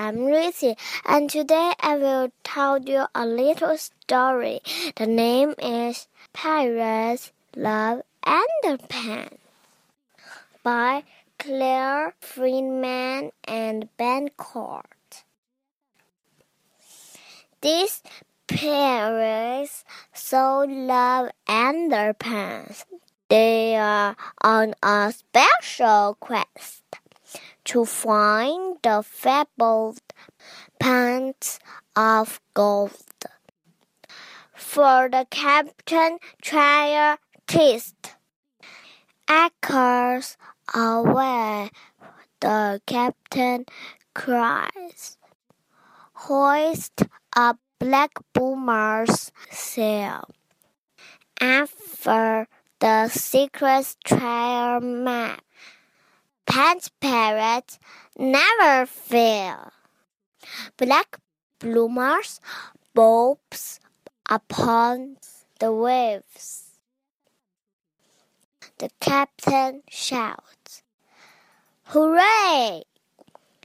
I'm Lucy, and today I will tell you a little story. The name is Pirates Love Underpants by Claire Freedman and Ben Cort. These pirates so love underpants. They are on a special quest to find the fabled pants of gold. For the captain trial test echoes away, the captain cries, Hoist up Black Bloomer's sail. After the secret trial map Pants Pirates never fail. Black bloomers bulbs upon the waves. The captain shouts, Hooray!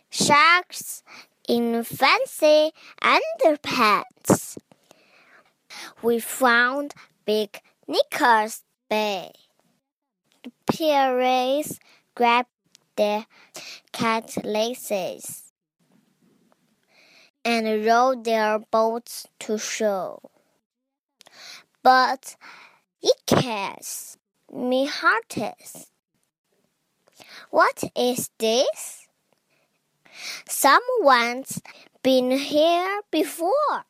Sharks in fancy underpants. We found Big Nicker's Bay. The pirates grabbed their cutlasses and rowed their boats to shore. But Icarus, me hearties, what is this? Someone's been here before.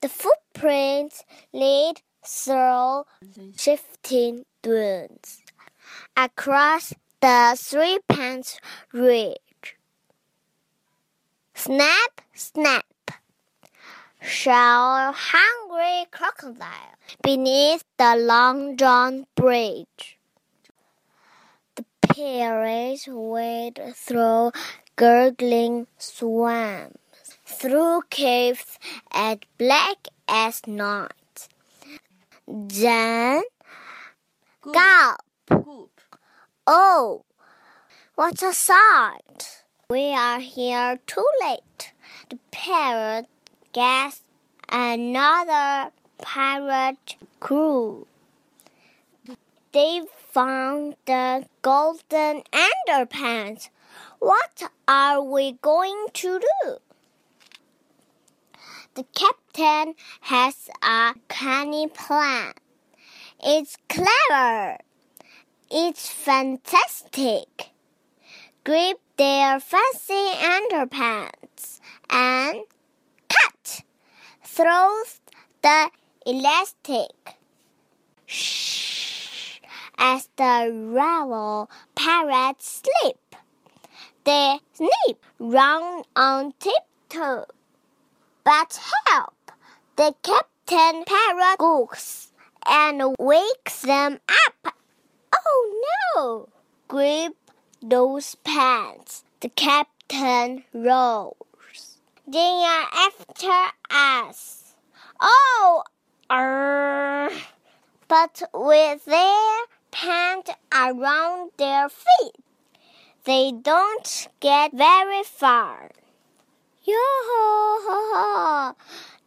The footprints lead through shifting dunes across the three pants ridge. Snap, snap, shall hungry crocodile beneath the Long John Bridge. The pirates wade through gurgling swamps, through caves as black as night. Then, gulp! Oh, what a sight! We are here too late. The parrot guessed another pirate crew. They found the golden underpants. What are we going to do? The captain has a canny plan. It's clever. It's fantastic. Grip their fancy underpants and cut. Throws the elastic. Shh. As the rebel parrots sleep, they sneak round on tiptoe. But help! The captain parrot goes and wakes them up! Grip those pants. The captain roars. They are after us. Oh! Arr. But with their pants around their feet, they don't get very far. Yo ho ho ho!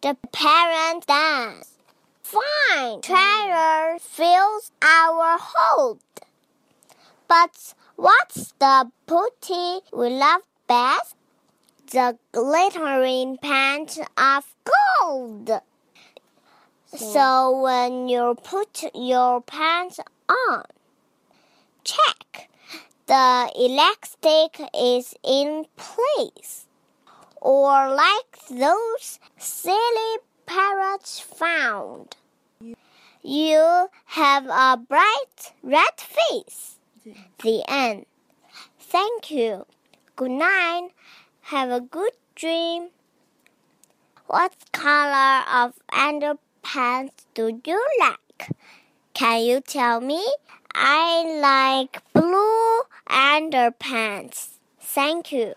The parent dance. Fine, treasure fills our hold. But what's the booty we love best? The glittering pants of gold. So when you put your pants on, check the elastic is in place. Or like those silly parrots found. You have a bright red face. The end. Thank you. Good night. Have a good dream. What color of underpants do you like? Can you tell me? I like blue underpants. Thank you.